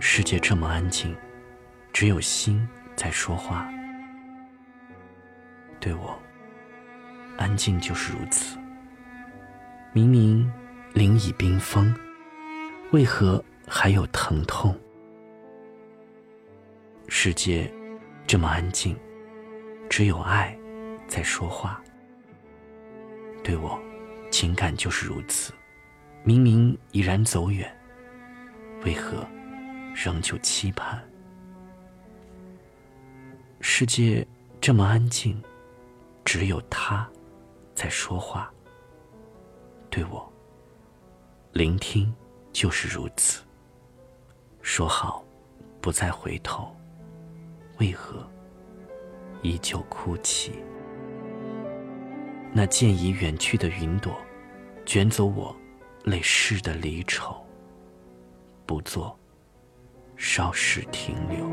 世界这么安静，只有心在说话。对我，安静就是如此。明明林已冰封，为何还有疼痛？世界这么安静，只有爱在说话。对我，情感就是如此。明明已然走远，为何仍旧期盼？世界这么安静，只有他在说话。对我，聆听就是如此。说好不再回头，为何依旧哭泣？那渐已远去的云朵，卷走我泪湿的离愁，不做稍事停留。